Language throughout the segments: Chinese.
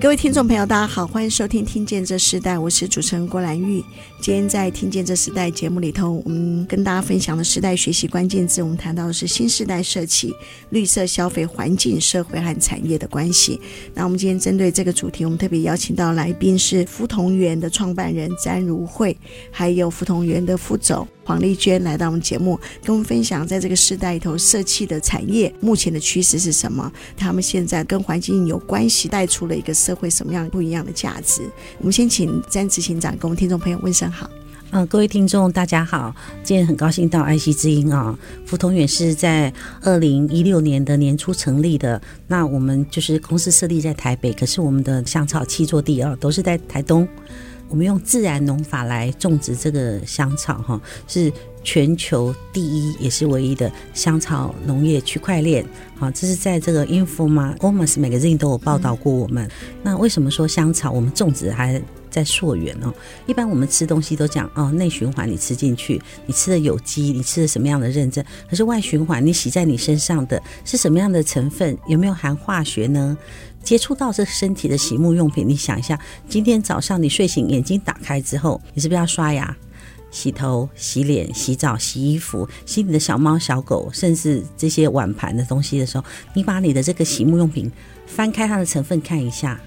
各位听众朋友，大家好，欢迎收听《听见这时代》，我是主持人郭兰玉。今天在《听见这时代》节目里头，我们跟大家分享的时代学习关键字，我们谈到的是新时代社企、绿色消费、环境、社会和产业的关系。那我们今天针对这个主题，我们特别邀请到来宾是福同源的创办人詹如慧，还有福同源的副总。黄丽娟来到我们节目，跟我们分享在这个时代里头，社企的产业目前的趋势是什么？他们现在跟环境有关系，带出了一个社会什么样不一样的价值？我们先请詹执行长跟我们听众朋友问声好。嗯，各位听众大家好，今天很高兴到爱惜之音啊。福同远是在二零一六年的年初成立的，那我们就是公司设立在台北，可是我们的香草七座地啊都是在台东。我们用自然农法来种植这个香草，哈，是全球第一也是唯一的香草农业区块链。好，这是在这个 Informa-Commerce Magazine 都有报道过我们。那为什么说香草我们种植还在溯源呢？一般我们吃东西都讲哦，内循环你吃进去，你吃的有机，你吃的什么样的认证？可是外循环你洗在你身上的是什么样的成分？有没有含化学呢？接触到这身体的洗沐用品，你想一下，今天早上你睡醒眼睛打开之后，你是不是要刷牙、洗头、洗脸、洗澡、洗衣服、洗你的小猫小狗，甚至这些碗盘的东西的时候，你把你的这个洗沐用品翻开它的成分看一下，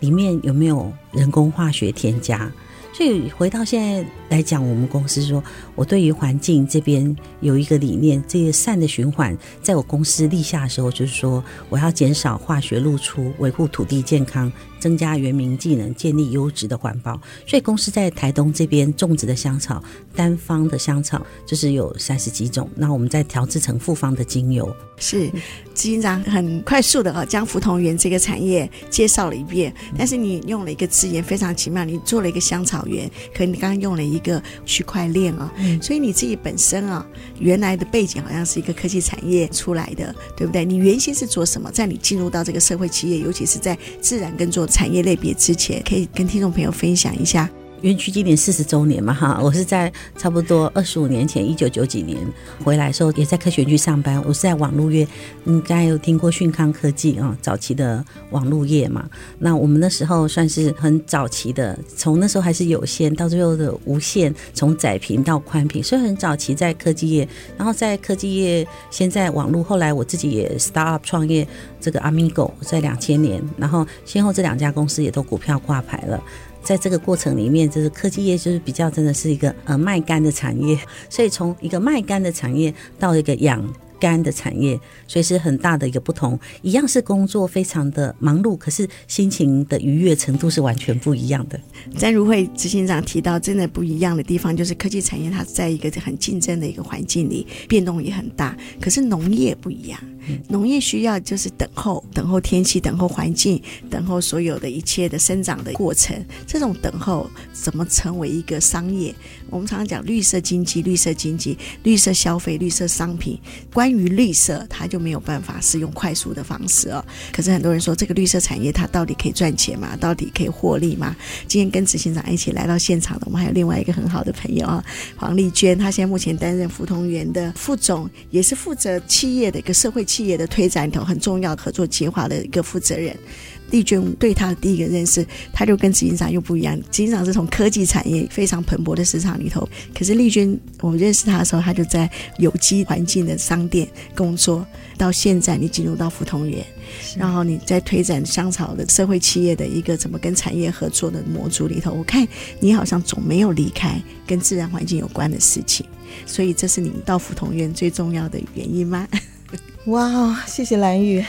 里面有没有人工化学添加？所以回到现在来讲，我们公司说，我对于环境这边有一个理念，这个善的循环，在我公司立下的时候，就是说我要减少化学露出，维护土地健康。增加原民技能，建立优质的环保。所以公司在台东这边种植的香草，单方的香草就是有三十几种。那我们再调制成复方的精油。是执行长很快速的啊，将福同园这个产业介绍了一遍。但是你用了一个字眼非常奇妙，你做了一个香草园，可你刚刚用了一个区块链啊。所以你自己本身啊，原来的背景好像是一个科技产业出来的，对不对？你原先是做什么？在你进入到这个社会企业，尤其是在自然跟做。产业类别之前，可以跟听众朋友分享一下。园区今年四十周年嘛，哈，我是在差不多二十五年前，一九九几年回来的时候，也在科学园区上班。我是在网络业，应该有听过讯康科技啊，早期的网络业嘛。那我们那时候算是很早期的，从那时候还是有线，到最后的无线，从窄频到宽频，所以很早期在科技业。然后在科技业，现在网络，后来我自己也 start up 创业，这个 Amigo 在两千年，然后先后这两家公司也都股票挂牌了。在这个过程里面，就是科技业就是比较真的是一个呃卖干的产业，所以从一个卖干的产业到一个养干的产业，所以是很大的一个不同。一样是工作非常的忙碌，可是心情的愉悦程度是完全不一样的。詹如慧执行长提到，真的不一样的地方就是科技产业它在一个很竞争的一个环境里，变动也很大，可是农业不一样。农业需要就是等候，等候天气，等候环境，等候所有的一切的生长的过程。这种等候怎么成为一个商业？我们常常讲绿色经济、绿色经济、绿色消费、绿色商品。关关于绿色，它就没有办法是用快速的方式哦。可是很多人说，这个绿色产业它到底可以赚钱吗？到底可以获利吗？今天跟执行长一起来到现场的，我们还有另外一个很好的朋友啊，黄丽娟，她现在目前担任福同园的副总，也是负责企业的一个社会企业的推展头很重要合作计划的一个负责人。丽娟对他的第一个认识，他就跟执行长又不一样。执行长是从科技产业非常蓬勃的市场里头，可是丽娟，我们认识他的时候，他就在有机环境的商店工作。到现在，你进入到福同园，然后你在推展香草的社会企业的一个怎么跟产业合作的模组里头，我看你好像总没有离开跟自然环境有关的事情。所以，这是你到福同园最重要的原因吗？哇，谢谢蓝玉。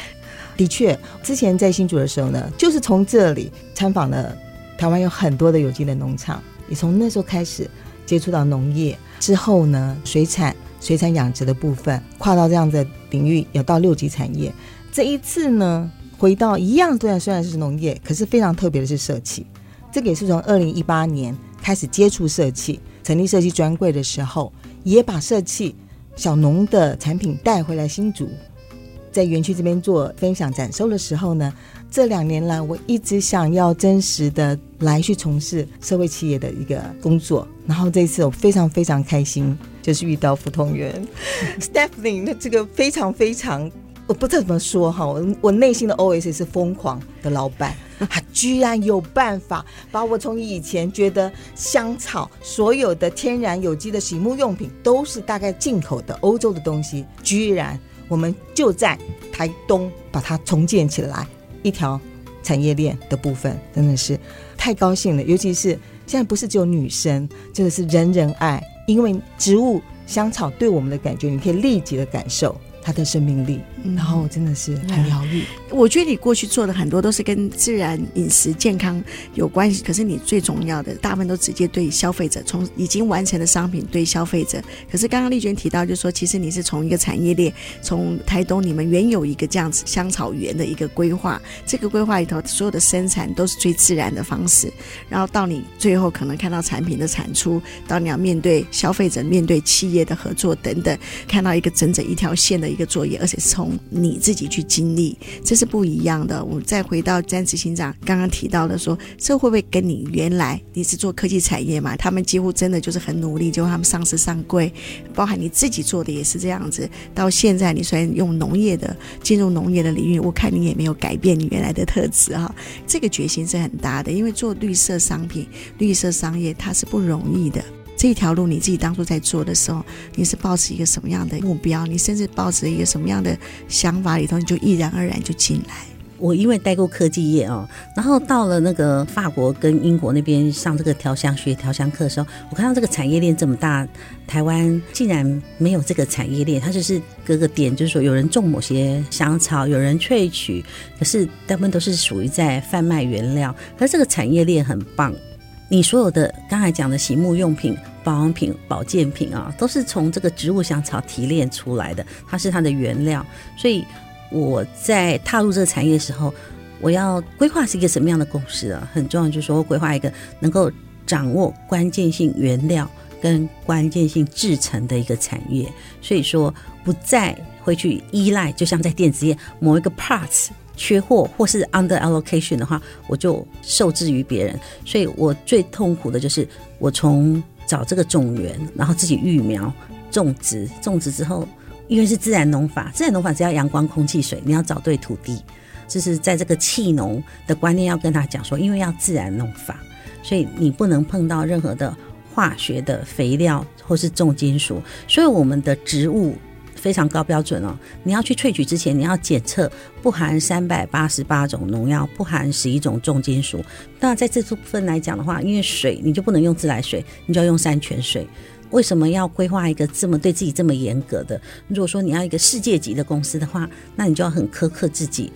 的确，之前在新竹的时候呢，就是从这里参访了台湾有很多的有机的农场，也从那时候开始接触到农业。之后呢，水产、水产养殖的部分跨到这样的领域，有到六级产业。这一次呢，回到一样，虽然虽然是农业，可是非常特别的是社企。这个也是从二零一八年开始接触社企，成立社企专柜的时候，也把社企小农的产品带回来新竹，在园区这边做分享展售的时候呢，这两年来我一直想要真实的来去从事社会企业的一个工作，然后这一次我非常非常开心，就是遇到福同源 Stephanie，那这个非常非常。我不知道怎么说哈，我我内心的 OS 是疯狂的老板，他居然有办法把我从以前觉得香草所有的天然有机的洗沐用品都是大概进口的欧洲的东西，居然我们就在台东把它重建起来一条产业链的部分，真的是太高兴了。尤其是现在不是只有女生，真的是人人爱，因为植物香草对我们的感觉，你可以立即的感受。它的生命力，然后真的是很疗愈。我觉得你过去做的很多都是跟自然饮食健康有关系，可是你最重要的大部分都直接对消费者，从已经完成的商品对消费者。可是刚刚丽娟提到，就是说，其实你是从一个产业链，从台东你们原有一个这样子香草园的一个规划，这个规划里头所有的生产都是最自然的方式，然后到你最后可能看到产品的产出，到你要面对消费者、面对企业的合作等等，看到一个整整一条线的。一个作业，而且是从你自己去经历，这是不一样的。我再回到詹执行长刚刚提到的说，这会不会跟你原来你是做科技产业嘛？他们几乎真的就是很努力，就他们上市上柜，包含你自己做的也是这样子。到现在你虽然用农业的进入农业的领域，我看你也没有改变你原来的特质哈。这个决心是很大的，因为做绿色商品、绿色商业它是不容易的。这条路你自己当初在做的时候，你是抱持一个什么样的目标？你甚至抱持一个什么样的想法里头，你就毅然而然就进来。我因为待过科技业哦，然后到了那个法国跟英国那边上这个调香学调香课的时候，我看到这个产业链这么大，台湾竟然没有这个产业链，它就是各个点，就是说有人种某些香草，有人萃取，可是大部分都是属于在贩卖原料，可是这个产业链很棒。你所有的刚才讲的洗沐用品、保养品、保健品啊，都是从这个植物香草提炼出来的，它是它的原料。所以我在踏入这个产业的时候，我要规划是一个什么样的公司啊？很重要，就是说规划一个能够掌握关键性原料跟关键性制成的一个产业。所以说，不再会去依赖，就像在电子业某一个 parts。缺货或是 under allocation 的话，我就受制于别人。所以我最痛苦的就是我从找这个种源，然后自己育苗、种植，种植之后，因为是自然农法，自然农法只要阳光、空气、水，你要找对土地，就是在这个气农的观念要跟他讲说，因为要自然农法，所以你不能碰到任何的化学的肥料或是重金属，所以我们的植物。非常高标准哦！你要去萃取之前，你要检测不含三百八十八种农药，不含十一种重金属。那在这部分来讲的话，因为水你就不能用自来水，你就要用山泉水。为什么要规划一个这么对自己这么严格的？如果说你要一个世界级的公司的话，那你就要很苛刻自己，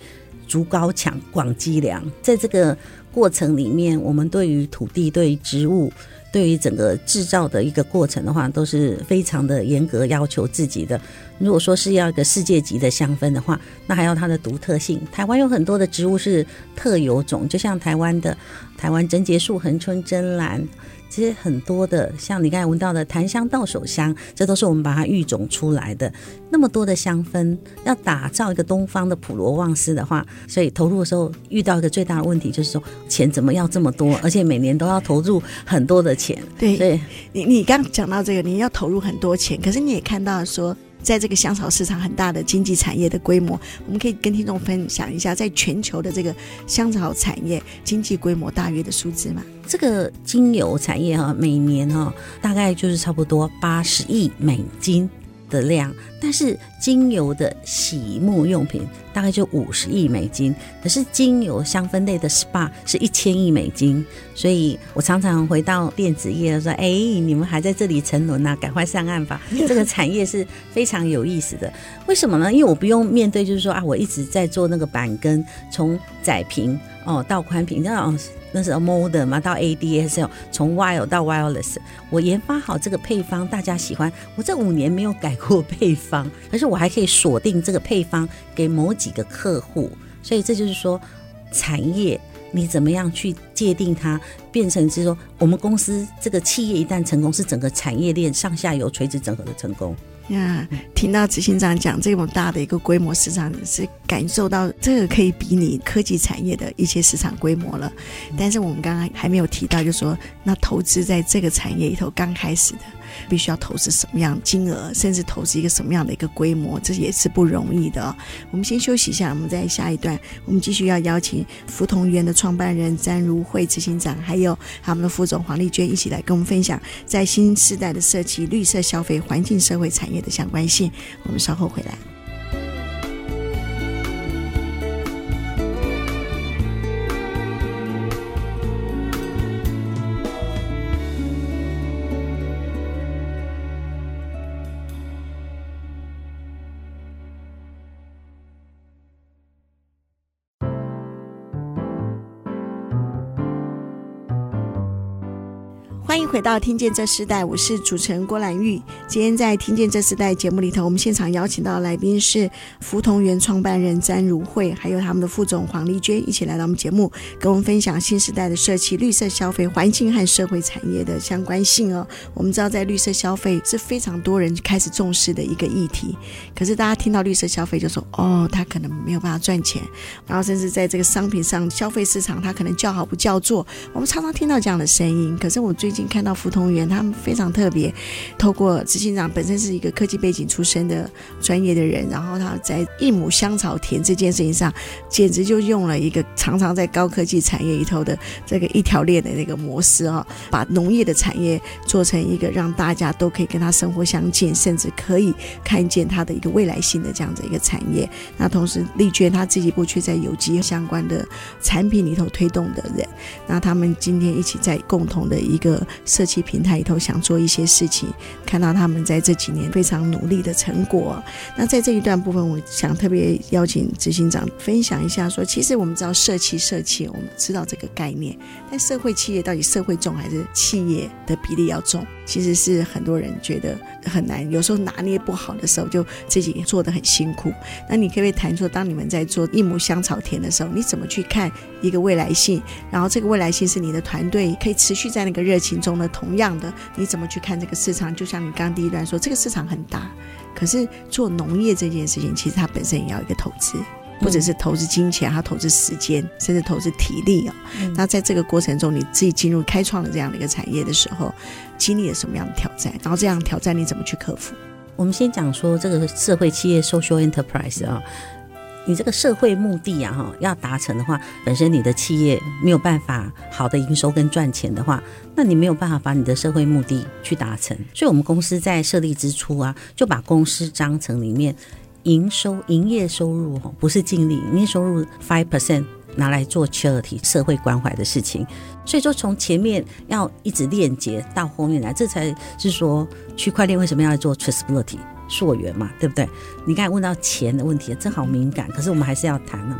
筑高墙，广积粮。在这个过程里面，我们对于土地、对于植物。对于整个制造的一个过程的话，都是非常的严格要求自己的。如果说是要一个世界级的香氛的话，那还要它的独特性。台湾有很多的植物是特有种，就像台湾的台湾贞节树、恒春真兰。其实很多的，像你刚才闻到的檀香、到手香，这都是我们把它育种出来的。那么多的香氛，要打造一个东方的普罗旺斯的话，所以投入的时候遇到一个最大的问题，就是说钱怎么要这么多，而且每年都要投入很多的钱。对，对你你刚讲到这个，你要投入很多钱，可是你也看到说。在这个香草市场很大的经济产业的规模，我们可以跟听众分享一下，在全球的这个香草产业经济规模大约的数字吗？这个精油产业哈，每年哈大概就是差不多八十亿美金。的量，但是精油的洗沐用品大概就五十亿美金，可是精油香氛类的 SPA 是一千亿美金，所以我常常回到电子业说：“哎，你们还在这里沉沦呐？赶快上岸吧！” 这个产业是非常有意思的，为什么呢？因为我不用面对，就是说啊，我一直在做那个板根，从窄屏哦到宽屏，那种。那是 modern 嘛，到 ADSL，从 wire 到 wireless，我研发好这个配方，大家喜欢。我这五年没有改过配方，可是我还可以锁定这个配方给某几个客户。所以这就是说，产业你怎么样去界定它，变成是说，我们公司这个企业一旦成功，是整个产业链上下游垂直整合的成功。呀，听到执行长讲这么大的一个规模市场，是感受到这个可以比拟科技产业的一些市场规模了。但是我们刚刚还没有提到，就是说那投资在这个产业里头刚开始的。必须要投资什么样金额，甚至投资一个什么样的一个规模，这也是不容易的。我们先休息一下，我们在下一段，我们继续要邀请福同源的创办人詹如慧执行长，还有他们的副总黄丽娟一起来跟我们分享在新时代的设计、绿色消费、环境社会产业的相关性。我们稍后回来。欢迎回到《听见这时代》，我是主持人郭兰玉。今天在《听见这时代》节目里头，我们现场邀请到的来宾是福同源创办人詹如慧，还有他们的副总黄丽娟，一起来到我们节目，跟我们分享新时代的社企、绿色消费、环境和社会产业的相关性哦。我们知道，在绿色消费是非常多人开始重视的一个议题，可是大家听到绿色消费就说：“哦，他可能没有办法赚钱。”然后甚至在这个商品上，消费市场他可能叫好不叫座。我们常常听到这样的声音，可是我最近。看到福同源，他们非常特别。透过执行长本身是一个科技背景出身的专业的人，然后他在一亩香草田这件事情上，简直就用了一个常常在高科技产业里头的这个一条链的那个模式啊，把农业的产业做成一个让大家都可以跟他生活相近，甚至可以看见他的一个未来性的这样的一个产业。那同时，丽娟她自己过去在有机相关的产品里头推动的人，那他们今天一起在共同的一个。社企平台里头想做一些事情，看到他们在这几年非常努力的成果。那在这一段部分，我想特别邀请执行长分享一下说，说其实我们知道社企社企，我们知道这个概念，但社会企业到底社会重还是企业的比例要重？其实是很多人觉得很难，有时候拿捏不好的时候，就自己做得很辛苦。那你可不可以谈说，当你们在做一亩香草田的时候，你怎么去看一个未来性？然后这个未来性是你的团队可以持续在那个热情中的。同样的，你怎么去看这个市场？就像你刚刚第一段说，这个市场很大，可是做农业这件事情，其实它本身也要一个投资，不只是投资金钱，还投资时间，甚至投资体力哦。嗯、那在这个过程中，你自己进入开创了这样的一个产业的时候，经历了什么样的挑战？然后这样挑战你怎么去克服？我们先讲说这个社会企业 （social enterprise） 啊。你这个社会目的啊，哈，要达成的话，本身你的企业没有办法好的营收跟赚钱的话，那你没有办法把你的社会目的去达成。所以，我们公司在设立之初啊，就把公司章程里面营收、营业收入哦，不是净利，营业收入 five percent 拿来做 charity 社会关怀的事情。所以说，从前面要一直链接到后面来，这才是说区块链为什么要做 traceability。溯源嘛，对不对？你刚才问到钱的问题，这好敏感。可是我们还是要谈哦。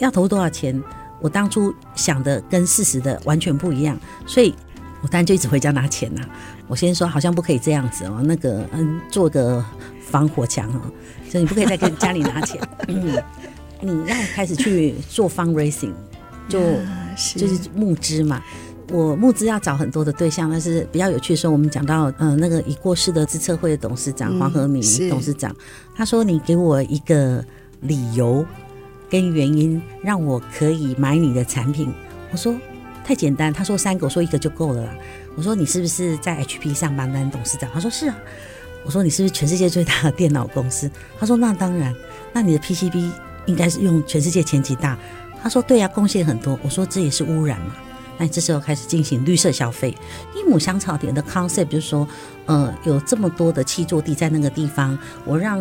要投多少钱？我当初想的跟事实的完全不一样，所以我当然就一直回家拿钱呐。我先说，好像不可以这样子哦。那个，嗯，做个防火墙哦，所以你不可以再跟家里拿钱。嗯，你要开始去做 fundraising，就就是募资嘛。我募资要找很多的对象，但是比较有趣的时候，我们讲到，嗯、呃，那个已过世的资策会的董事长黄和铭董事长，他说：“你给我一个理由跟原因，让我可以买你的产品。”我说：“太简单。”他说：“三个。”我说：“一个就够了啦。”我说：“你是不是在 HP 上班当董事长？”他说：“是啊。”我说：“你是不是全世界最大的电脑公司？”他说：“那当然。”那你的 PCB 应该是用全世界前几大。他说：“对呀、啊，贡献很多。”我说：“这也是污染嘛。”那这时候开始进行绿色消费。一亩香草田的 concept 就是说，呃，有这么多的契作地在那个地方，我让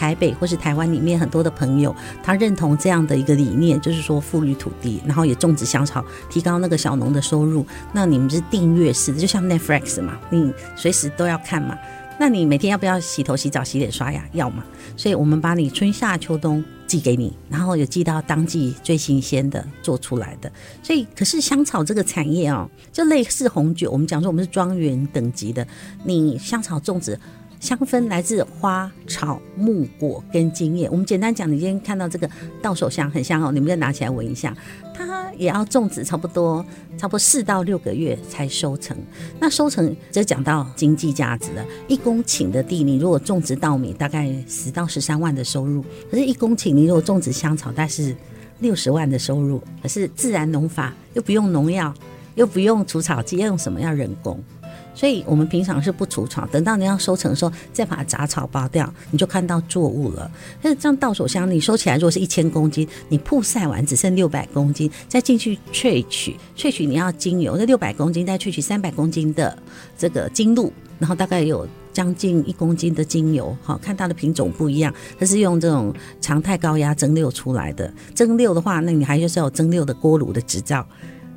台北或是台湾里面很多的朋友，他认同这样的一个理念，就是说富裕土地，然后也种植香草，提高那个小农的收入。那你们是订阅式的，就像 Netflix 嘛，你随时都要看嘛。那你每天要不要洗头、洗澡、洗脸、刷牙？要嘛。所以我们把你春夏秋冬寄给你，然后有寄到当季最新鲜的做出来的。所以，可是香草这个产业哦，就类似红酒，我们讲说我们是庄园等级的。你香草种植香氛来自花草木果跟茎叶。我们简单讲，你今天看到这个稻手香很香哦，你们再拿起来闻一下。它也要种植差不多差不多四到六个月才收成。那收成就讲到经济价值了。一公顷的地，你如果种植稻米，大概十到十三万的收入；可是，一公顷你如果种植香草，大概是六十万的收入。可是自然农法又不用农药，又不用除草剂，要用什么？要人工。所以我们平常是不除草，等到你要收成的时候，再把杂草拔掉，你就看到作物了。但是这样到手香，你收起来如果是一千公斤，你曝晒完只剩六百公斤，再进去萃取，萃取你要精油，那六百公斤再萃取三百公斤的这个精露，然后大概有将近一公斤的精油。好，看它的品种不一样，它是用这种常态高压蒸馏出来的。蒸馏的话，那你还就是要蒸馏的锅炉的执照。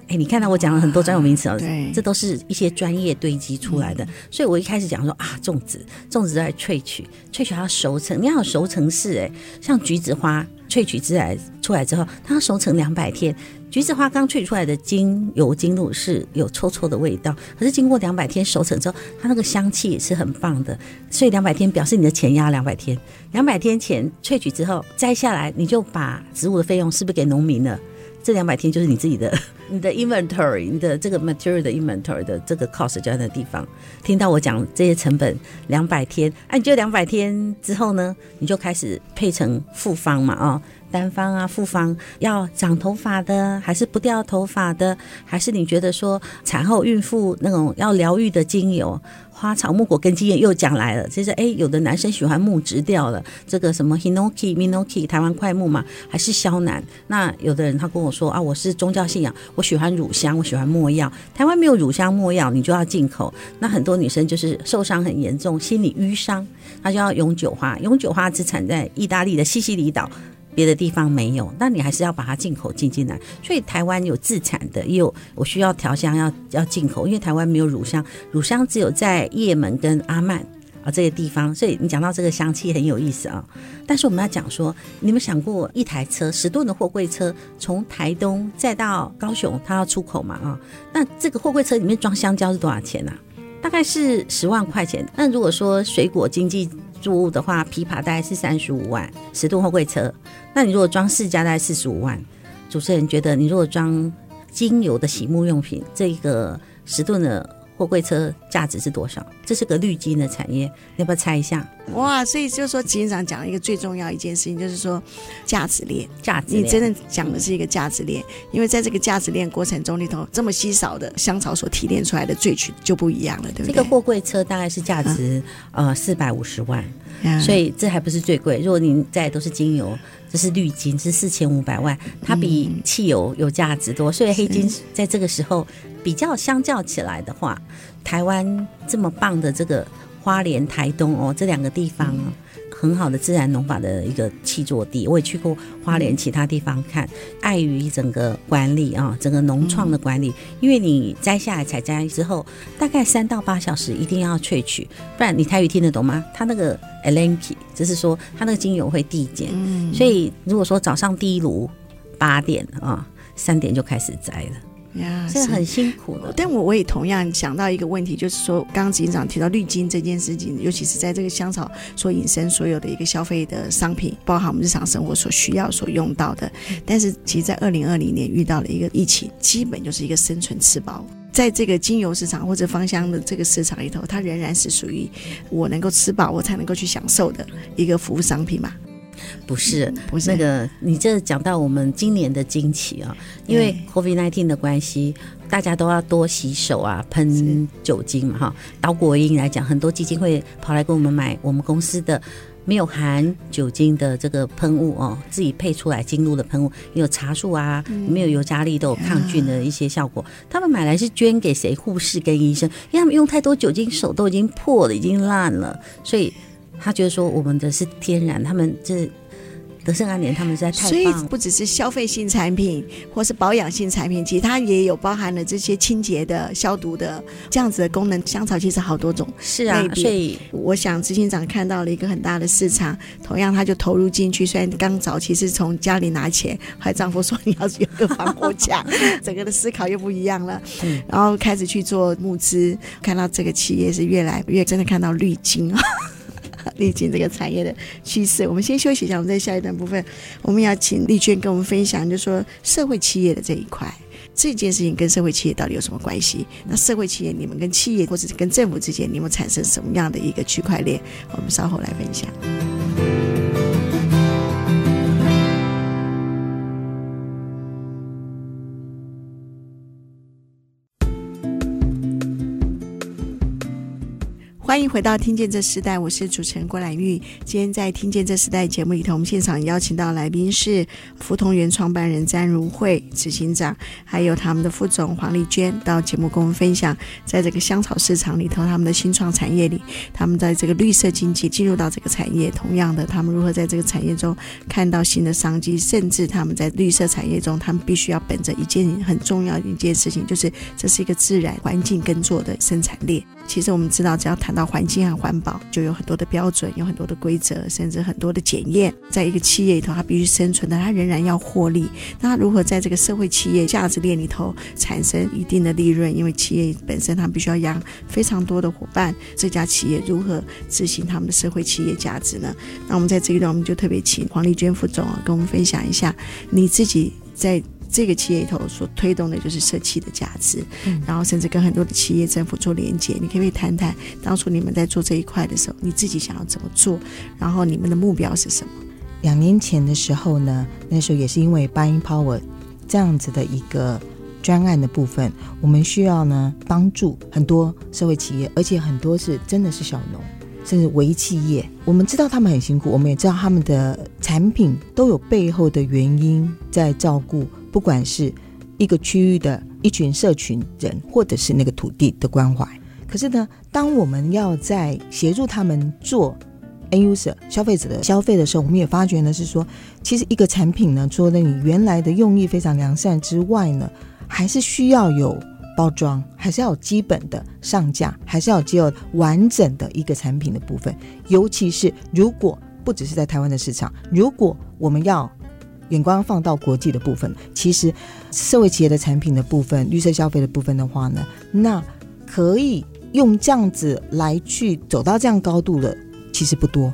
哎，你看到我讲了很多专有名词哦，对，这都是一些专业堆积出来的。所以我一开始讲说啊，种植，种植在萃取，萃取它要熟成，你要有熟成式。哎，像橘子花萃取之来出来之后，它要熟成两百天。橘子花刚萃取出来的精油精露是有臭臭的味道，可是经过两百天熟成之后，它那个香气也是很棒的。所以两百天表示你的钱压两百天，两百天前萃取之后摘下来，你就把植物的费用是不是给农民了？这两百天就是你自己的，你的 inventory，你的这个 material 的 inventory 的这个 cost 就在那地方。听到我讲这些成本，两百天，哎、啊，你就两百天之后呢，你就开始配成复方嘛，哦，单方啊，复方要长头发的，还是不掉头发的，还是你觉得说产后孕妇那种要疗愈的精油？花草木果根茎叶又讲来了，其实哎，有的男生喜欢木质调的，这个什么 Hinoki、Minoki 台湾桧木嘛，还是肖楠。那有的人他跟我说啊，我是宗教信仰，我喜欢乳香，我喜欢墨药。台湾没有乳香没药，你就要进口。那很多女生就是受伤很严重，心理淤伤，她就要永久花。永久花只产在意大利的西西里岛。别的地方没有，那你还是要把它进口进进来。所以台湾有自产的，也有我需要调香要要进口，因为台湾没有乳香，乳香只有在叶门跟阿曼啊这些地方。所以你讲到这个香气很有意思啊。但是我们要讲说，你们想过一台车十吨的货柜车从台东再到高雄，它要出口嘛啊？那这个货柜车里面装香蕉是多少钱呢？啊？大概是十万块钱。那如果说水果经济住屋的话，琵琶大概是三十五万，十吨货柜车。那你如果装四家大概四十五万，主持人觉得你如果装精油的洗沐用品，这个十吨的货柜车价值是多少？这是个绿金的产业，要不要猜一下？哇，所以就是说，执行长讲了一个最重要一件事情，就是说价值链。价值链，你真的讲的是一个价值链，因为在这个价值链过程中里头，这么稀少的香草所提炼出来的萃取就不一样了，对不对？这个货柜车大概是价值、啊、呃四百五十万、啊，所以这还不是最贵。如果您在都是精油，这是绿金，是四千五百万，它比汽油有价值多。所以黑金在这个时候比较相较起来的话，台湾这么棒的这个。花莲、台东哦，这两个地方很好的自然农法的一个气作地。我也去过花莲其他地方看，碍于整个管理啊，整个农创的管理，因为你摘下来采摘之后，大概三到八小时一定要萃取，不然你台语听得懂吗？它那个 alenki 就是说它那个精油会递减，所以如果说早上第一炉八点啊，三点就开始摘了。呀，是很辛苦的。但我我也同样想到一个问题，就是说，刚刚执行长提到绿金这件事情，尤其是在这个香草所引申所有的一个消费的商品，包含我们日常生活所需要所用到的。但是，其实，在二零二零年遇到了一个疫情，基本就是一个生存吃饱。在这个精油市场或者芳香的这个市场里头，它仍然是属于我能够吃饱，我才能够去享受的一个服务商品嘛。不是，不是那个，你这讲到我们今年的惊奇啊，因为 COVID nineteen 的关系，大家都要多洗手啊，喷酒精嘛哈。岛国英来讲，很多基金会跑来跟我们买我们公司的没有含酒精的这个喷雾哦，自己配出来精露的喷雾，有茶树啊，里面有尤加利，都有抗菌的一些效果。他们买来是捐给谁？护士跟医生，因为他们用太多酒精，手都已经破了，已经烂了，所以。他觉得说我们的是天然，他们这德胜安联他们实在太棒。所以不只是消费性产品或是保养性产品，其实它也有包含了这些清洁的、消毒的这样子的功能。香草其实好多种，是啊。所以我想执行长看到了一个很大的市场，同样他就投入进去。虽然刚早期是从家里拿钱，后来丈夫说你要是有个防火墙，整个的思考又不一样了。嗯，然后开始去做募资，看到这个企业是越来越真的看到绿金啊。历经这个产业的趋势。我们先休息一下，我们在下一段部分，我们要请丽娟跟我们分享，就说社会企业的这一块，这件事情跟社会企业到底有什么关系？那社会企业你们跟企业或者跟政府之间，你们产生什么样的一个区块链？我们稍后来分享。欢迎回到《听见这时代》，我是主持人郭兰玉。今天在《听见这时代》节目里头，我们现场邀请到来宾是福同源创办人詹如慧执行长，还有他们的副总黄丽娟，到节目跟我们分享，在这个香草市场里头，他们的新创产业里，他们在这个绿色经济进入到这个产业，同样的，他们如何在这个产业中看到新的商机，甚至他们在绿色产业中，他们必须要本着一件很重要的一件事情，就是这是一个自然环境耕作的生产链。其实我们知道，只要谈到环境和环保，就有很多的标准，有很多的规则，甚至很多的检验。在一个企业里头，它必须生存的，它仍然要获利。那它如何在这个社会企业价值链里头产生一定的利润？因为企业本身它必须要养非常多的伙伴，这家企业如何执行他们的社会企业价值呢？那我们在这一段，我们就特别请黄丽娟副总啊，跟我们分享一下你自己在。这个企业里头所推动的就是社企的价值，嗯，然后甚至跟很多的企业、政府做连接。你可不可以谈谈当初你们在做这一块的时候，你自己想要怎么做？然后你们的目标是什么？两年前的时候呢，那时候也是因为 Buying Power 这样子的一个专案的部分，我们需要呢帮助很多社会企业，而且很多是真的是小农，甚至微企业。我们知道他们很辛苦，我们也知道他们的产品都有背后的原因在照顾。不管是一个区域的一群社群人，或者是那个土地的关怀，可是呢，当我们要在协助他们做 end user 消费者的消费的时候，我们也发觉呢是说，其实一个产品呢，除了你原来的用意非常良善之外呢，还是需要有包装，还是要有基本的上架，还是要只有完整的一个产品的部分。尤其是如果不只是在台湾的市场，如果我们要眼光放到国际的部分，其实社会企业的产品的部分、绿色消费的部分的话呢，那可以用这样子来去走到这样高度的，其实不多。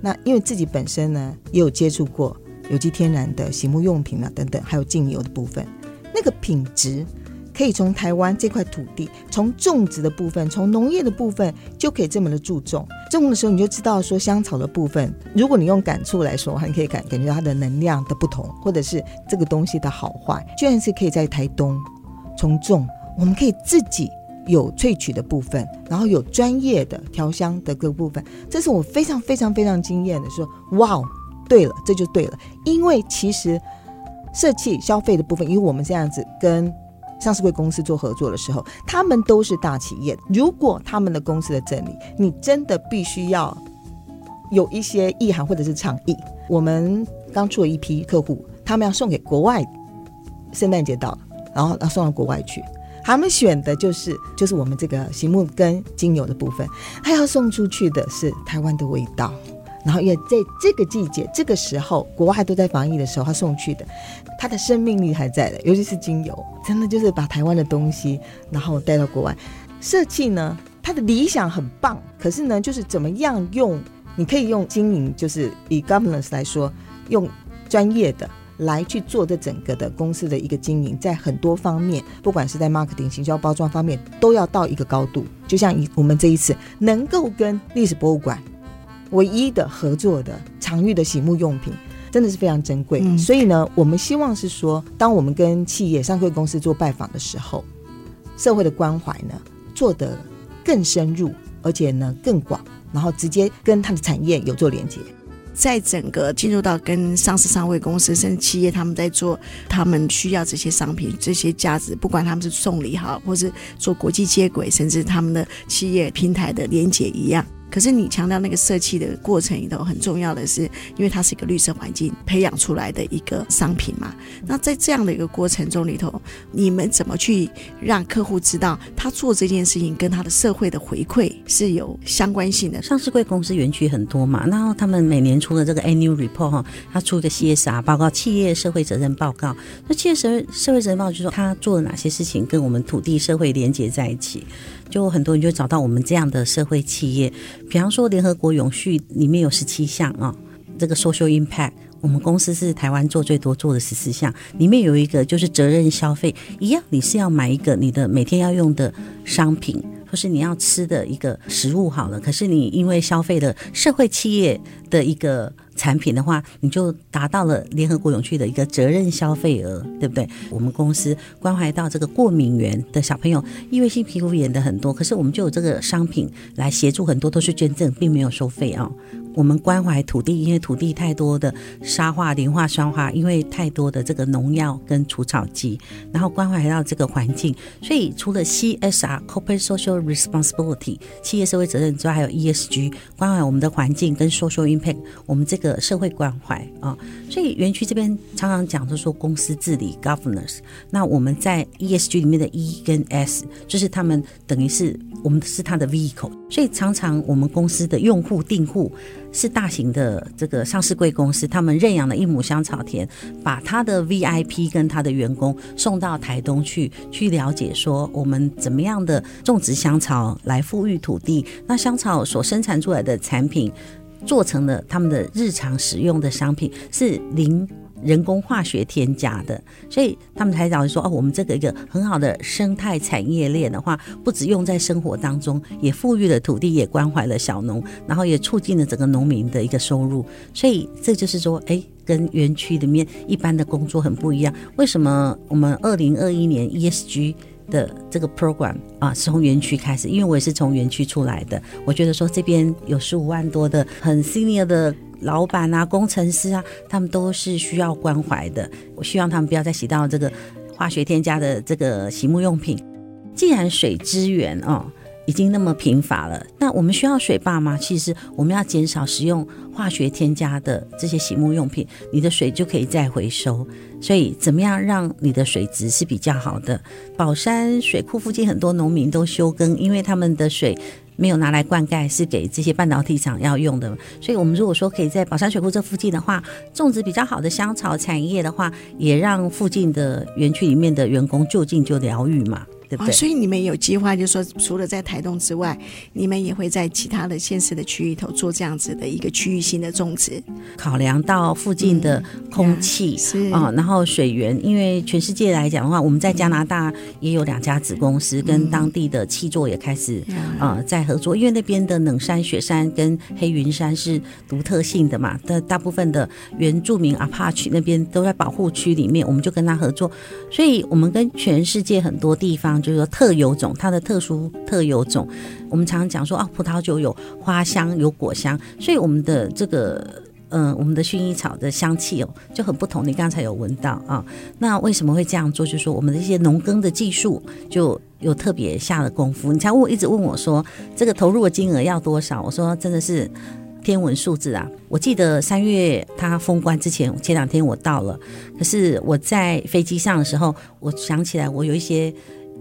那因为自己本身呢，也有接触过有机天然的洗沐用品啊等等，还有精油的部分，那个品质。可以从台湾这块土地，从种植的部分，从农业的部分，就可以这么的注重。种的时候你就知道说香草的部分，如果你用感触来说，还可以感感觉到它的能量的不同，或者是这个东西的好坏，居然是可以在台东从种，我们可以自己有萃取的部分，然后有专业的调香的各部分，这是我非常非常非常惊艳的说，哇哦，对了，这就对了，因为其实社企消费的部分，因为我们这样子跟。上市柜公司做合作的时候，他们都是大企业。如果他们的公司的整理，你真的必须要有一些意涵或者是倡议。我们刚出了一批客户，他们要送给国外，圣诞节到了，然后要送到国外去。他们选的就是就是我们这个洗沐跟精油的部分，他要送出去的是台湾的味道。然后，因为在这个季节、这个时候，国外都在防疫的时候，他送去的，它的生命力还在的。尤其是精油，真的就是把台湾的东西，然后带到国外。设计呢，他的理想很棒，可是呢，就是怎么样用？你可以用经营，就是以 governance 来说，用专业的来去做这整个的公司的一个经营，在很多方面，不管是在 marketing、行销、包装方面，都要到一个高度。就像以我们这一次能够跟历史博物馆。唯一的合作的常遇的洗沐用品，真的是非常珍贵。嗯。所以呢，我们希望是说，当我们跟企业、上柜公司做拜访的时候，社会的关怀呢做得更深入，而且呢更广，然后直接跟它的产业有做连接。在整个进入到跟上市上柜公司甚至企业，他们在做他们需要这些商品、这些价值，不管他们是送礼好，或是做国际接轨，甚至他们的企业平台的连接一样。可是你强调那个设计的过程里头很重要的是，因为它是一个绿色环境培养出来的一个商品嘛。那在这样的一个过程中里头，你们怎么去让客户知道他做这件事情跟他的社会的回馈是有相关性的？上市贵公司园区很多嘛，然后他们每年出的这个 annual report 哈，他出的 CSR 报告、企业社会责任报告，那企业社社会责任报告就是说他做了哪些事情跟我们土地社会连接在一起，就很多人就找到我们这样的社会企业。比方说联合国永续里面有十七项啊，这个 social impact，我们公司是台湾做最多做的十四项，里面有一个就是责任消费，一样你是要买一个你的每天要用的商品。或是你要吃的一个食物好了，可是你因为消费了社会企业的一个产品的话，你就达到了联合国永续的一个责任消费额，对不对？我们公司关怀到这个过敏源的小朋友，异位性皮肤炎的很多，可是我们就有这个商品来协助，很多都是捐赠，并没有收费啊。我们关怀土地，因为土地太多的沙化、磷化、酸化，因为太多的这个农药跟除草剂，然后关怀到这个环境，所以除了 CSR（Corporate Social Responsibility） 企业社会责任之外，还有 ESG 关怀我们的环境跟 Social Impact 我们这个社会关怀啊。所以园区这边常常讲，就说公司治理 （Governance）。那我们在 ESG 里面的 E 跟 S，就是他们等于是我们是它的 Vehicle，所以常常我们公司的用户订户。是大型的这个上市贵公司，他们认养了一亩香草田，把他的 VIP 跟他的员工送到台东去，去了解说我们怎么样的种植香草来富裕土地，那香草所生产出来的产品做成了他们的日常使用的商品，是零。人工化学添加的，所以他们才讲说哦，我们这个一个很好的生态产业链的话，不只用在生活当中，也富裕了土地，也关怀了小农，然后也促进了整个农民的一个收入。所以这就是说，哎，跟园区里面一般的工作很不一样。为什么我们二零二一年 ESG 的这个 program 啊，是从园区开始？因为我也是从园区出来的，我觉得说这边有十五万多的很 senior 的。老板啊，工程师啊，他们都是需要关怀的。我希望他们不要再洗到这个化学添加的这个洗沐用品。既然水资源哦已经那么贫乏了，那我们需要水坝吗？其实我们要减少使用化学添加的这些洗沐用品，你的水就可以再回收。所以，怎么样让你的水质是比较好的？宝山水库附近很多农民都休耕，因为他们的水。没有拿来灌溉，是给这些半导体厂要用的。所以，我们如果说可以在宝山水库这附近的话，种植比较好的香草产业的话，也让附近的园区里面的员工就近就疗愈嘛。对不对？哦，所以你们有计划，就是说除了在台东之外，你们也会在其他的县市的区域头做这样子的一个区域性的种植。考量到附近的空气啊，嗯哦，然后水源，因为全世界来讲的话，我们在加拿大也有两家子公司，跟当地的契作也开始啊，呃，在合作，因为那边的冷山、雪山跟黑云山是独特性的嘛，但大部分的原住民阿帕奇那边都在保护区里面，我们就跟他合作，所以我们跟全世界很多地方。就是说特有种，它的特殊特有种，我们常常讲说啊，葡萄酒有花香有果香，所以我们的这个嗯、我们的薰衣草的香气哦就很不同。你刚才有闻到啊？那为什么会这样做？就是说我们的一些农耕的技术就有特别下了功夫。你才问我一直问我说这个投入的金额要多少？我说真的是。天文数字啊！我记得三月他封关之前，前两天我到了。可是我在飞机上的时候，我想起来我有一些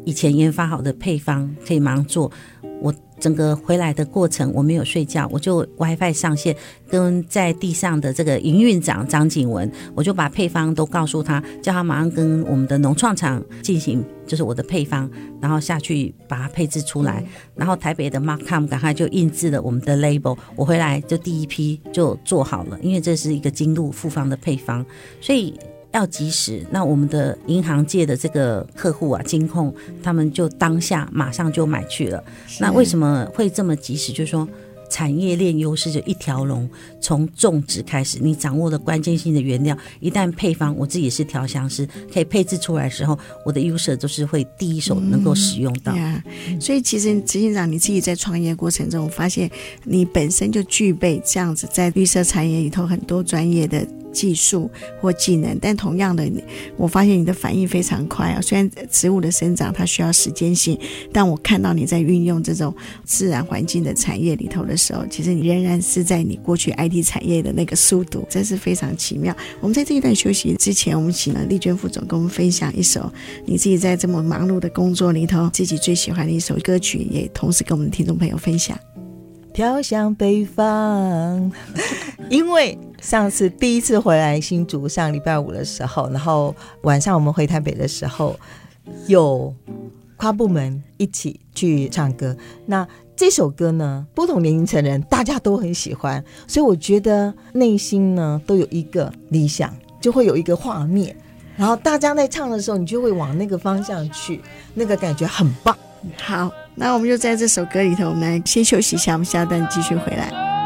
以前研发好的配方可以马上做。我整个回来的过程，我没有睡觉，我就 WiFi 上线，跟在地上的这个营运长张景文，我就把配方都告诉他，叫他马上跟我们的农创厂进行，就是我的配方，然后下去把它配置出来，然后台北的 Markham 赶快就印制了我们的 label，我回来就第一批就做好了，因为这是一个精度复方的配方，所以。要及时，那我们的银行界的这个客户啊，金控他们就当下马上就买去了。那为什么会这么及时？就是说产业链优势就一条龙，从种植开始，你掌握了关键性的原料，一旦配方，我自己是调香师，可以配置出来的时候，我的 user 都是会第一手能够使用到。嗯 yeah. 所以其实执行长你自己在创业过程中，我发现你本身就具备这样子在绿色产业里头很多专业的。技术或技能，但同样的，我发现你的反应非常快啊。虽然植物的生长它需要时间性，但我看到你在运用这种自然环境的产业里头的时候，其实你仍然是在你过去 IT 产业的那个速度，真是非常奇妙。我们在这一段休息之前，我们请了丽娟副总跟我们分享一首你自己在这么忙碌的工作里头自己最喜欢的一首歌曲，也同时跟我们的听众朋友分享。飘向北方，因为上次第一次回来新竹上礼拜五的时候，然后晚上我们回台北的时候，有跨部门一起去唱歌。那这首歌呢，不同年龄层人大家都很喜欢，所以我觉得内心呢都有一个理想，就会有一个画面，然后大家在唱的时候，你就会往那个方向去，那个感觉很棒。好，那我们就在这首歌里头，我们来先休息一下，我们下段继续回来。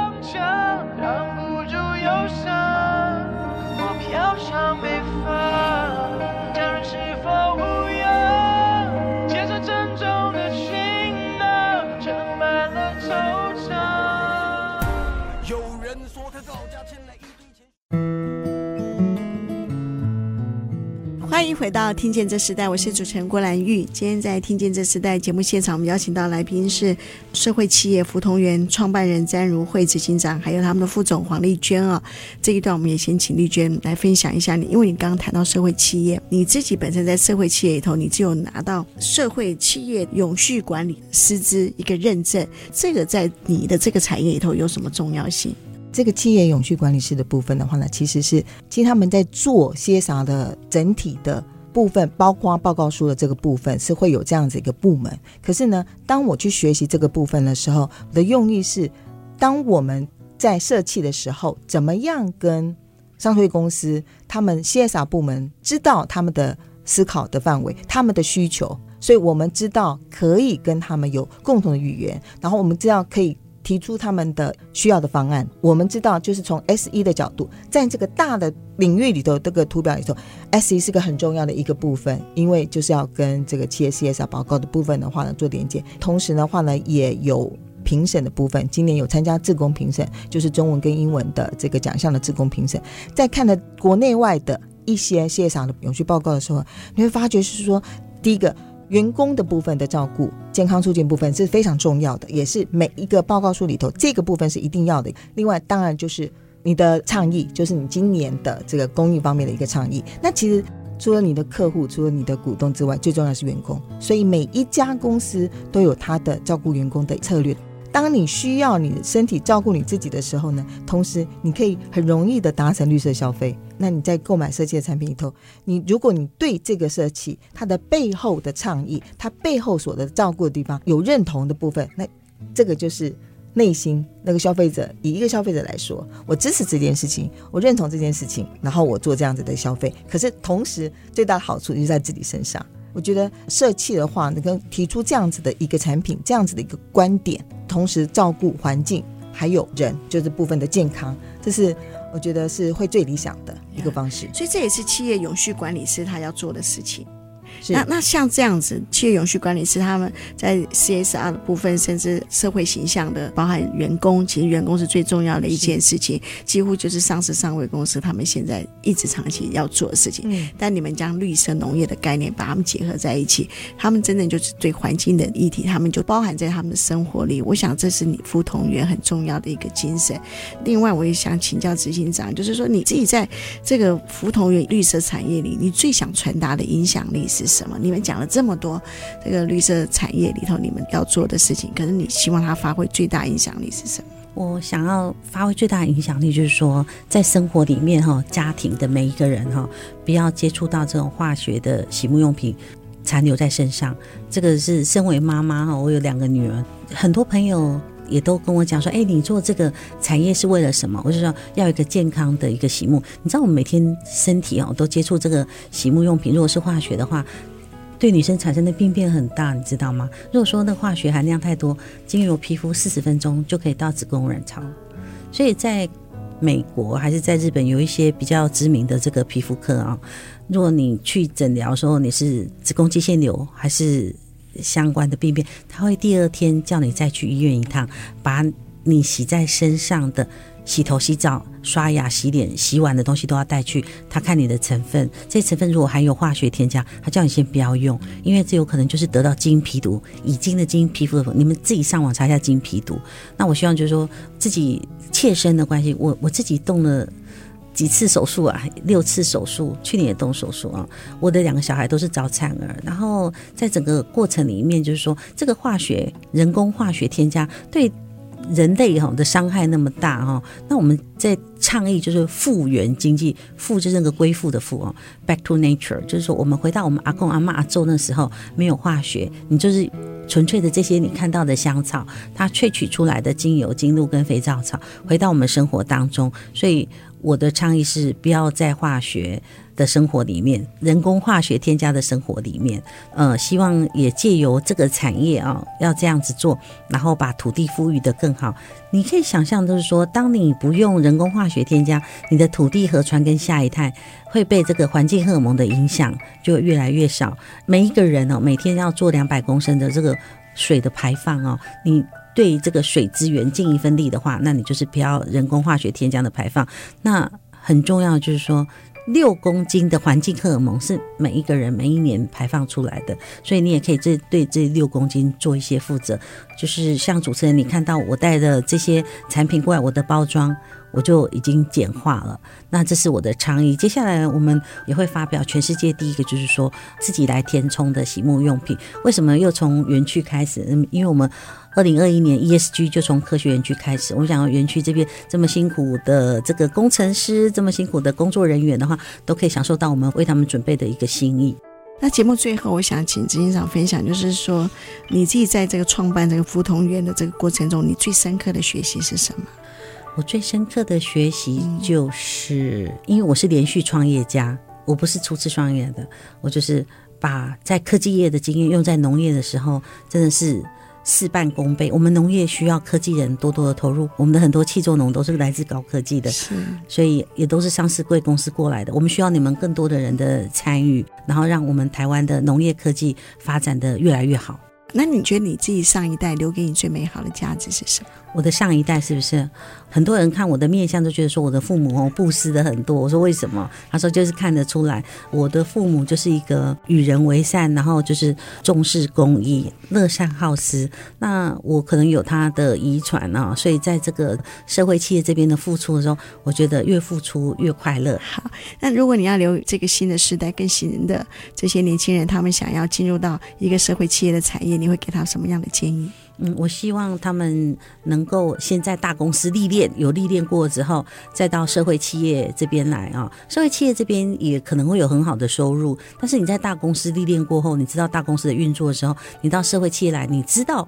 回到《听见这时代》，我是主持人郭兰玉。今天在《听见这时代》节目现场，我们邀请到来宾是社会企业福同源创办人詹如慧执行长，还有他们的副总黄丽娟啊。这一段我们也先请丽娟来分享一下你，因为你刚刚谈到社会企业，你自己本身在社会企业里头，你只有拿到社会企业永续管理师资一个认证，这个在你的这个产业里头有什么重要性？这个企业永续管理师的部分的话呢，其实是其实他们在做些啥的整体的部分，包括报告书的这个部分是会有这样子一个部门。可是呢，当我去学习这个部分的时候，我的用意是，当我们在设计的时候，怎么样跟商会公司他们 CSR 部门知道他们的思考的范围、他们的需求，所以我们知道可以跟他们有共同的语言，然后我们知道可以。提出他们的需要的方案，我们知道，就是从 S E 的角度，在这个大的领域里头，这个图表里头，S E 是个很重要的一个部分，因为就是要跟这个企业 C S R 报告的部分的话呢做连接，同时的话呢也有评审的部分，今年有参加自工评审，就是中文跟英文的这个奖项的自工评审，在看了国内外的一些 C S R 的永续报告的时候，你会发觉是说，第一个。员工的部分的照顾、健康促进部分是非常重要的，也是每一个报告书里头这个部分是一定要的。另外，当然就是你的倡议，就是你今年的这个公益方面的一个倡议。那其实除了你的客户、除了你的股东之外，最重要是员工。所以每一家公司都有他的照顾员工的策略。当你需要你的身体照顾你自己的时候呢，同时你可以很容易的达成绿色消费。那你在购买设计的产品里头，你如果你对这个设计它的背后的倡议，它背后所的照顾的地方有认同的部分，那这个就是内心那个消费者。以一个消费者来说，我支持这件事情，我认同这件事情，然后我做这样子的消费。可是同时最大的好处就在自己身上。我觉得设计的话，能够提出这样子的一个产品，这样子的一个观点，同时照顾环境还有人，就是部分的健康，这是我觉得是会最理想的一个方式。所以这也是企业永续管理师他要做的事情。那那像这样子，企业永续管理是他们在 CSR 的部分，甚至社会形象的，包含员工，其实员工是最重要的一件事情，几乎就是上市上位公司他们现在一直长期要做的事情。嗯，但你们将绿色农业的概念把他们结合在一起，他们真的就是对环境的议题，他们就包含在他们的生活里。我想这是你福同源很重要的一个精神。另外，我也想请教执行长，就是说你自己在这个福同源绿色产业里，你最想传达的影响力是？是什么？你们讲了这么多，这个绿色产业里头你们要做的事情，可是你希望它发挥最大影响力是什么？我想要发挥最大影响力，就是说在生活里面哈，家庭的每一个人哈，不要接触到这种化学的洗沐用品残留在身上。这个是身为妈妈哈，我有两个女儿，很多朋友。也都跟我讲说，哎，你做这个产业是为了什么？我就说要一个健康的一个洗沐。你知道我们每天身体哦都接触这个洗沐用品，如果是化学的话，对女生产生的病变很大，你知道吗？如果说那化学含量太多，经由皮肤四十分钟就可以到子宫卵巢。所以在美国还是在日本有一些比较知名的这个皮肤科啊，如果你去诊疗的时候你是子宫肌腺瘤还是。相关的病变，他会第二天叫你再去医院一趟，把你洗在身上的洗头、洗澡、刷牙、洗脸、洗碗的东西都要带去。他看你的成分，这成分如果含有化学添加，他叫你先不要用，因为这有可能就是得到基因皮毒，已经的基因皮肤的。你们自己上网查一下基因皮毒。那我希望就是说自己切身的关系，我我自己动了。几次手术啊？六次手术，去年也动手术啊。我的两个小孩都是早产儿，然后在整个过程里面，就是说这个化学、人工化学添加对人类哈的伤害那么大哈，那我们在倡议就是复原经济，复就是那个归复的复哦，back to nature，就是说我们回到我们阿公阿嬷阿祖那时候没有化学，你就是纯粹的这些你看到的香草，它萃取出来的精油、精露跟肥皂草，回到我们生活当中，所以我的倡议是不要在化学。的生活里面，人工化学添加的生活里面，呃，希望也借由这个产业啊，要这样子做，然后把土地富裕得更好。你可以想象，就是说，当你不用人工化学添加，你的土地河川跟下一代会被这个环境荷尔蒙的影响就越来越少。每一个人哦，每天要做两百公升的这个水的排放哦，你对这个水资源尽一份力的话，那你就是不要人工化学添加的排放。那很重要就是说。六公斤的环境荷尔蒙是每一个人每一年排放出来的，所以你也可以这对这六公斤做一些负责。就是像主持人，你看到我带的这些产品过来，我的包装我就已经简化了。那这是我的倡议。接下来我们也会发表全世界第一个，就是说自己来填充的洗沐用品。为什么又从园区开始？因为我们。二零二一年 ESG 就从科学园区开始，我想园区这边这么辛苦的这个工程师，这么辛苦的工作人员的话，都可以享受到我们为他们准备的一个心意。那节目最后，我想请执行长分享，就是说你自己在这个创办这个福同园的这个过程中，你最深刻的学习是什么？我最深刻的学习就是，因为我是连续创业家，我不是初次创业的，我就是把在科技业的经验用在农业的时候，真的是。事半功倍，我们农业需要科技人多多的投入。我们的很多气作农都是来自高科技的，是，所以也都是上市贵公司过来的。我们需要你们更多的人的参与，然后让我们台湾的农业科技发展的越来越好。那你觉得你自己上一代留给你最美好的价值是什么？我的上一代是不是很多人看我的面相都觉得说我的父母哦布施的很多？我说为什么？他说就是看得出来，我的父母就是一个与人为善，然后就是重视公益、乐善好施。那我可能有他的遗传啊，所以在这个社会企业这边的付出的时候，我觉得越付出越快乐。好，那如果你要留这个新的时代更新的这些年轻人，他们想要进入到一个社会企业的产业，你会给他什么样的建议？嗯，我希望他们能够先在大公司历练，有历练过之后，再到社会企业这边来啊。社会企业这边也可能会有很好的收入，但是你在大公司历练过后，你知道大公司的运作的时候，你到社会企业来，你知道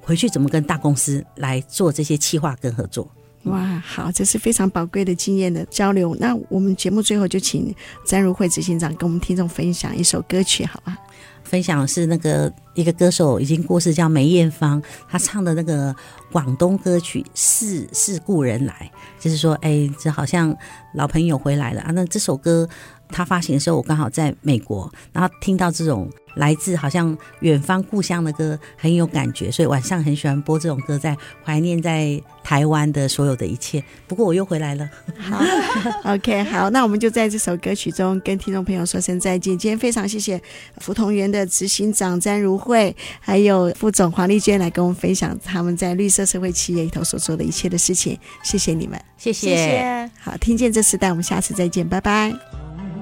回去怎么跟大公司来做这些企划跟合作。哇，好，这是非常宝贵的经验的交流。那我们节目最后就请詹如慧执行长跟我们听众分享一首歌曲，好吧？分享的是那个一个歌手已经过世，叫梅艳芳，她唱的那个广东歌曲《是是故人来》，就是说，哎，这好像老朋友回来了啊。那这首歌他发行的时候，我刚好在美国，然后听到这种。来自好像远方故乡的歌很有感觉，所以晚上很喜欢播这种歌，在怀念在台湾的所有的一切。不过我又回来了。好，OK，好，那我们就在这首歌曲中跟听众朋友说声再见。今天非常谢谢福同源的执行长詹如慧，还有副总黄丽娟来跟我们分享他们在绿色社会企业里头所做的一切的事情。谢谢你们，谢谢。谢谢。好，听见这时代，我们下次再见，拜拜。